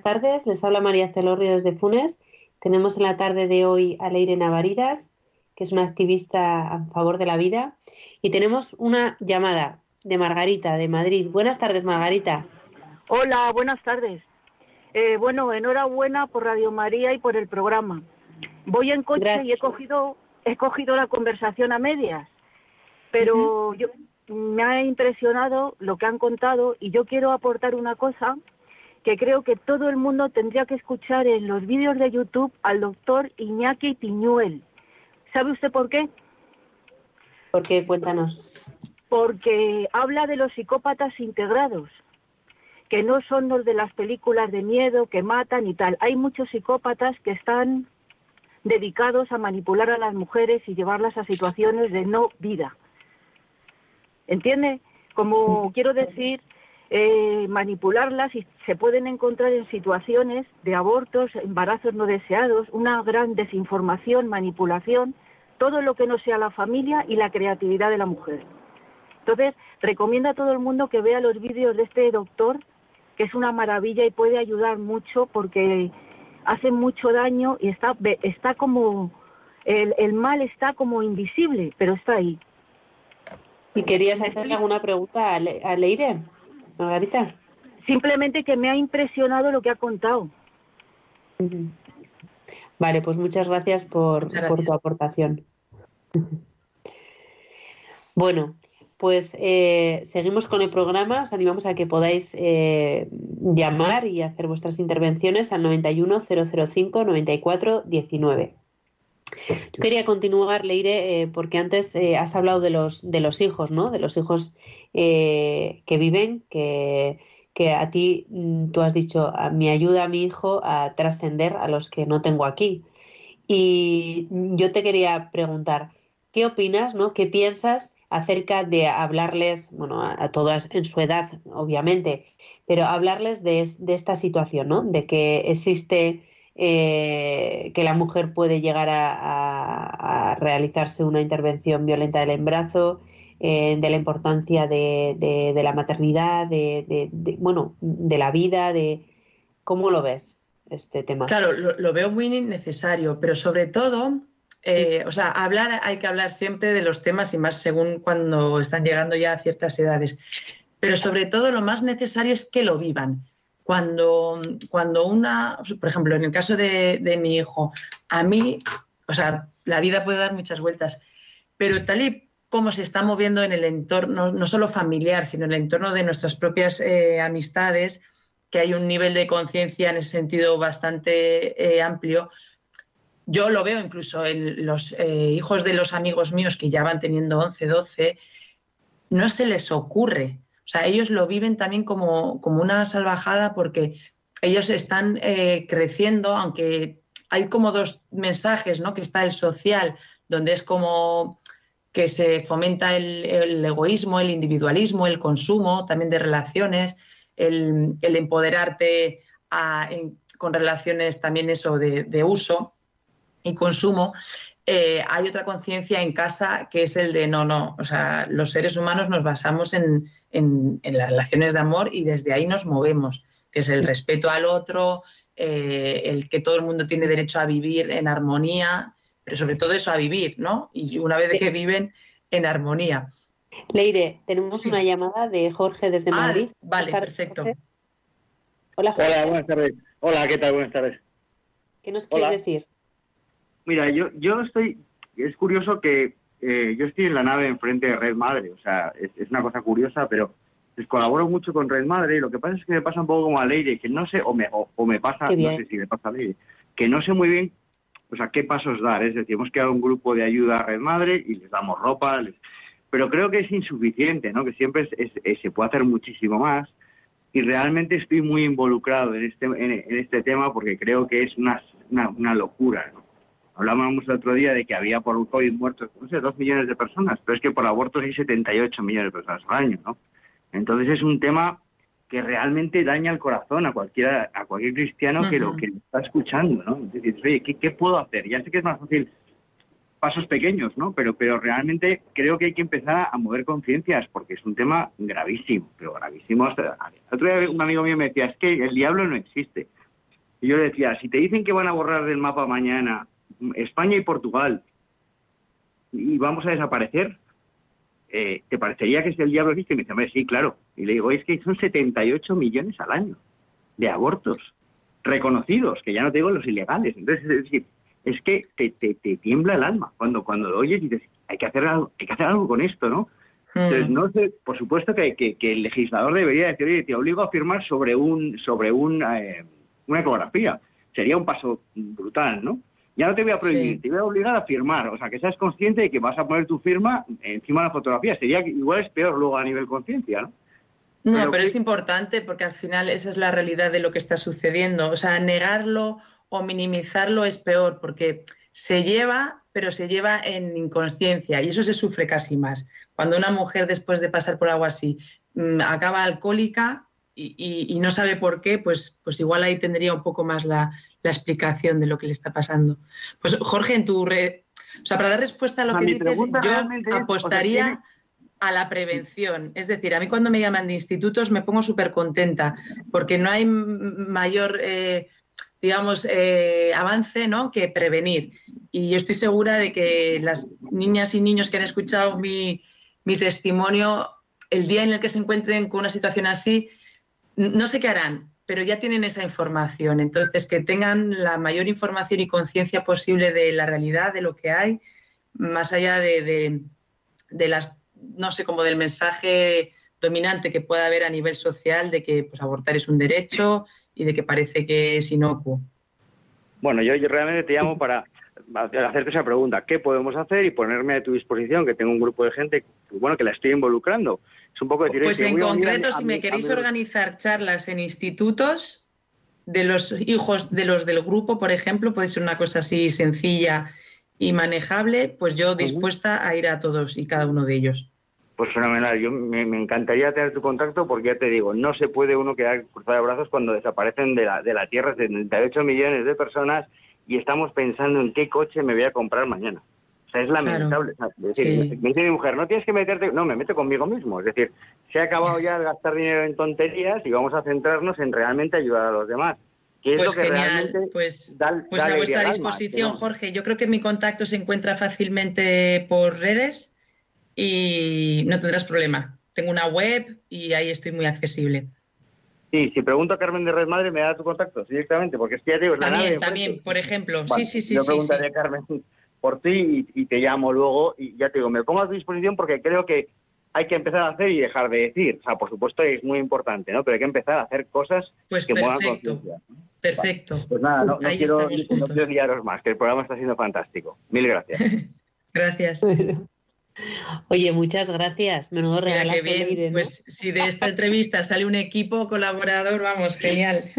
Buenas tardes. Les habla María Celorrio desde Funes. Tenemos en la tarde de hoy a Leire Navaridas, que es una activista a favor de la vida. Y tenemos una llamada de Margarita, de Madrid. Buenas tardes, Margarita. Hola, buenas tardes. Eh, bueno, enhorabuena por Radio María y por el programa. Voy en coche y he cogido, he cogido la conversación a medias, pero yo, me ha impresionado lo que han contado y yo quiero aportar una cosa que creo que todo el mundo tendría que escuchar en los vídeos de YouTube al doctor Iñaki Piñuel. ¿Sabe usted por qué? ¿Por qué? Cuéntanos. Porque habla de los psicópatas integrados, que no son los de las películas de miedo, que matan y tal. Hay muchos psicópatas que están dedicados a manipular a las mujeres y llevarlas a situaciones de no vida. ¿Entiende? Como quiero decir, eh, manipularlas y se pueden encontrar en situaciones de abortos, embarazos no deseados, una gran desinformación, manipulación, todo lo que no sea la familia y la creatividad de la mujer. Entonces, recomiendo a todo el mundo que vea los vídeos de este doctor, que es una maravilla y puede ayudar mucho porque hace mucho daño y está, está como, el, el mal está como invisible, pero está ahí. ¿Y querías hacerle alguna pregunta a, Leire, Margarita? Simplemente que me ha impresionado lo que ha contado. Vale, pues muchas gracias por, por tu aportación. Bueno, pues eh, seguimos con el programa. Os animamos a que podáis eh, llamar y hacer vuestras intervenciones al 91 005 94 19. Yo quería continuar, Leire, eh, porque antes eh, has hablado de los, de los hijos, ¿no? De los hijos eh, que viven, que, que, a ti mm, tú has dicho, me ayuda a mi hijo a trascender a los que no tengo aquí. Y yo te quería preguntar, ¿qué opinas, ¿no? ¿Qué piensas acerca de hablarles, bueno, a, todas en su edad, obviamente, pero hablarles de, de esta situación, ¿no? De que existe eh, que la mujer puede llegar a, realizarse una intervención violenta del embarazo, eh, de la importancia de, la maternidad, de, bueno, de la vida, de cómo lo ves este tema. Claro, lo, veo muy necesario, pero sobre todo, eh, o sea, hablar hay que hablar siempre de los temas y más según cuando están llegando ya a ciertas edades. Pero sobre todo lo más necesario es que lo vivan cuando, cuando una, por ejemplo, en el caso de, mi hijo, a mí, o sea, la vida puede dar muchas vueltas, pero tal y como se está moviendo en el entorno, no solo familiar, sino en el entorno de nuestras propias eh, amistades, que hay un nivel de conciencia en ese sentido bastante eh, amplio. Yo lo veo incluso en los eh, hijos de los amigos míos que ya van teniendo 11, 12, no se les ocurre o sea, ellos lo viven también como, una salvajada porque ellos están eh, creciendo, aunque hay como dos mensajes, ¿no? Que está el social, donde es como que se fomenta el, egoísmo, el individualismo, el consumo, también de relaciones, el, empoderarte con relaciones también eso de, uso y consumo. Eh, hay otra conciencia en casa que es el de no, no, o sea, los seres humanos nos basamos en, en, las relaciones de amor y desde ahí nos movemos, que es el respeto al otro, eh, el que todo el mundo tiene derecho a vivir en armonía, pero sobre todo eso a vivir, ¿no? Y una vez que viven en armonía. Leire, tenemos una llamada de Jorge desde ah, Madrid. Vale, perfecto. Hola, Jorge. Hola, buenas tardes. Hola, ¿qué tal? Buenas tardes. ¿Qué nos quieres decir? Mira, yo, yo estoy, es curioso que eh, yo estoy en la nave enfrente de Red Madre, o sea, es, una cosa curiosa, pero les colaboro mucho con Red Madre y lo que pasa es que me pasa un poco como a Leire, que no sé, o me, o, me pasa, no sé si me pasa a Leire, que no sé muy bien, o sea, qué pasos dar, es decir, hemos creado un grupo de ayuda a Red Madre y les damos ropa, pero creo que es insuficiente, ¿no? Que siempre se puede hacer muchísimo más y realmente estoy muy involucrado en este, en, este tema porque creo que es una, una, una locura, ¿no? Hablábamos el otro día de que había por COVID muertos, no sé, dos millones de personas, pero es que por abortos hay 78 millones de personas al año, ¿no? Entonces es un tema que realmente daña el corazón a cualquiera, a cualquier cristiano que lo que está escuchando, ¿no? Es decir, oye, ¿qué, puedo hacer? Ya sé que es más fácil pasos pequeños, ¿no? Pero, pero realmente creo que hay que empezar a mover conciencias porque es un tema gravísimo, pero gravísimo. Hasta... Otro día un amigo mío me decía, es que el diablo no existe. Y yo le decía, si te dicen que van a borrar del mapa mañana España y Portugal y vamos a desaparecer, eh, ¿te parecería que si el diablo existe? Y me dice, sí, claro. Y le digo, es que son 78 millones al año de abortos reconocidos, que ya no te digo los ilegales. Entonces, es decir, es que te, te, tiembla el alma cuando, cuando lo oyes y dices, hay que hacer algo, hay que hacer algo con esto, ¿no? Entonces, hmm. no sé, por supuesto que, que, el legislador debería decir, oye, te obligo a firmar sobre un, sobre un, eh, una ecografía. Sería un paso brutal, ¿no? Ya no te voy a prohibir, te voy a obligar a firmar. O sea, que seas consciente de que vas a poner tu firma encima de la fotografía. Sería igual es peor luego a nivel conciencia, ¿no? No, pero, es importante porque al final esa es la realidad de lo que está sucediendo. O sea, negarlo o minimizarlo es peor porque se lleva, pero se lleva en inconsciencia y eso se sufre casi más. Cuando una mujer después de pasar por algo así mm, acaba alcohólica y, no sabe por qué, pues, pues igual ahí tendría un poco más la, explicación de lo que le está pasando. Pues Jorge, en tu... O sea, para dar respuesta a lo que dices, yo apostaría a la prevención. Es decir, a mí cuando me llaman de institutos me pongo súper contenta porque no hay mayor, eh, digamos, eh, avance ¿no? que prevenir. Y yo estoy segura de que las niñas y niños que han escuchado mi, testimonio, el día en el que se encuentren con una situación así, no sé qué harán, pero ya tienen esa información. Entonces, que tengan la mayor información y conciencia posible de la realidad, de lo que hay, más allá de, las no sé, como del mensaje dominante que pueda haber a nivel social de que pues, abortar es un derecho y de que parece que es inocuo. Bueno, yo, realmente te llamo para hacerte esa pregunta, ¿qué podemos hacer? Y ponerme a tu disposición, que tengo un grupo de gente, bueno, que la estoy involucrando. Es un poco. Pues en concreto, si me queréis organizar charlas en institutos de los hijos de los del grupo, por ejemplo, puede ser una cosa así sencilla y manejable, pues yo dispuesta a ir a todos y cada uno de ellos. Pues fenomenal, yo me, encantaría tener tu contacto porque ya te digo, no se puede uno quedar cruzado de brazos cuando desaparecen de la, de la Tierra 78 millones de personas y estamos pensando en qué coche me voy a comprar mañana. O sea, es lamentable. Me dice mi mujer, no tienes que meterte, no, me meto conmigo mismo. Es decir, se ha acabado ya de gastar dinero en tonterías y vamos a centrarnos en realmente ayudar a los demás pues genial, pues, pues a vuestra disposición, Jorge. Yo creo que mi contacto se encuentra fácilmente por redes y no tendrás problema. Tengo una web y ahí estoy muy accesible. Sí, si pregunto a Carmen de Red Madre, me da tu contacto directamente, porque es que ya digo, También, también, por ejemplo. sí, sí, sí. Yo preguntaré a Carmen por ti y, y, te llamo luego y ya te digo, me pongo a tu disposición porque creo que hay que empezar a hacer y dejar de decir. O sea, por supuesto es muy importante, ¿no? Pero hay que empezar a hacer cosas pues que muevan conciencia. Perfecto. Pues nada, no, quiero, no guiaros más, que el programa está siendo fantástico. Mil gracias. gracias. Oye, muchas gracias. Menudo regalo. Pues si de esta entrevista sale un equipo colaborador, vamos, genial.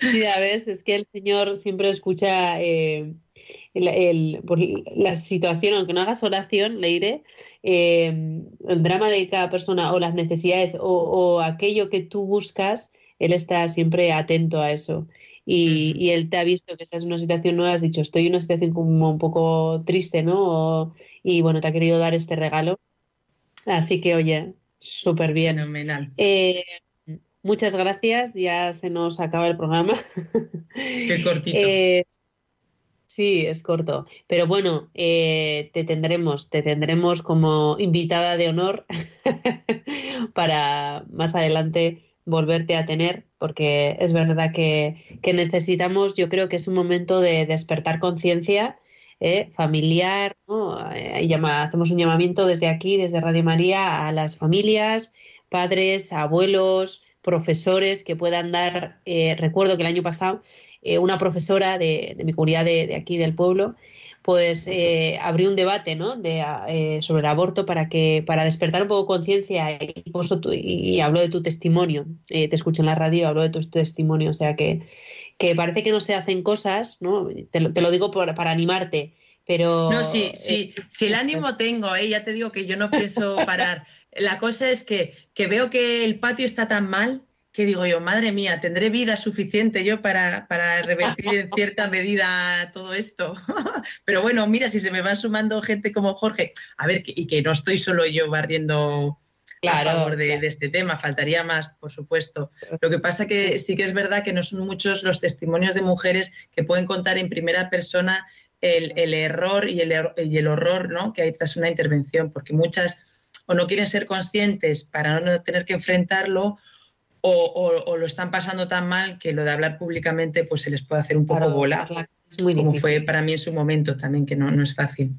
Ya ves, es que el señor siempre escucha eh, la situación, aunque no hagas oración, Leire, eh, el drama de cada persona o las necesidades o, aquello que tú buscas, él está siempre atento a eso. Y, él te ha visto que estás en una situación nueva, has dicho, estoy en una situación como un poco triste, ¿no? y bueno, te ha querido dar este regalo. Así que, oye, súper bien. Fenomenal. Eh, muchas gracias, ya se nos acaba el programa. Qué cortito. Eh, Sí, es corto. Pero bueno, eh, te tendremos, te tendremos como invitada de honor para más adelante volverte a tener, porque es verdad que, necesitamos, yo creo que es un momento de despertar conciencia eh, familiar, eh, hacemos un llamamiento desde aquí, desde Radio María, a las familias, padres, abuelos, profesores que puedan dar, recuerdo que el año pasado eh, una profesora de, mi comunidad de, aquí del pueblo, pues eh, abrió un debate ¿no? de, eh, sobre el aborto para que para despertar un poco conciencia y, y, habló de tu testimonio. te escucho en la radio, habló de tu testimonio, o sea que, que parece que no se hacen cosas, ¿no? Te lo, te lo digo para animarte, pero... No, sí, sí, si el ánimo pues tengo, ya te digo que yo no pienso parar. La cosa es que, que veo que el patio está tan mal que digo yo, madre mía, ¿tendré vida suficiente yo para, para revertir en cierta medida todo esto? Pero bueno, mira, si se me van sumando gente como Jorge, a ver, y que no estoy solo yo barriendo a favor de, este tema, faltaría más, por supuesto. Lo que pasa que sí que es verdad que no son muchos los testimonios de mujeres que pueden contar en primera persona el, error y el, y el horror ¿no? que hay tras una intervención, porque muchas o no quieren ser conscientes para no tener que enfrentarlo o, lo están pasando tan mal que lo de hablar públicamente pues se les puede hacer un poco volar, como fue para mí en su momento también, que no, no es fácil.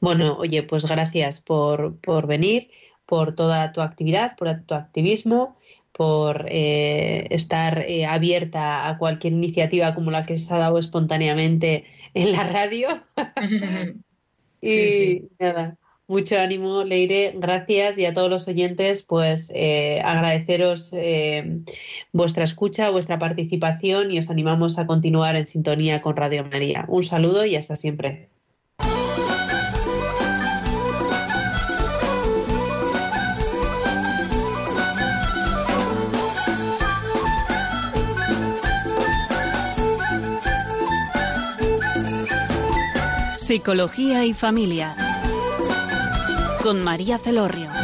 Bueno, oye, pues gracias por, por venir, por toda tu actividad, por tu activismo, por eh, estar eh, abierta a cualquier iniciativa como la que se ha dado espontáneamente en la radio. y sí. nada, mucho ánimo, Leire, gracias y a todos los oyentes, pues eh, agradeceros eh, vuestra escucha, vuestra participación y os animamos a continuar en sintonía con Radio María. Un saludo y hasta siempre. Psicología y familia con María Celorrio.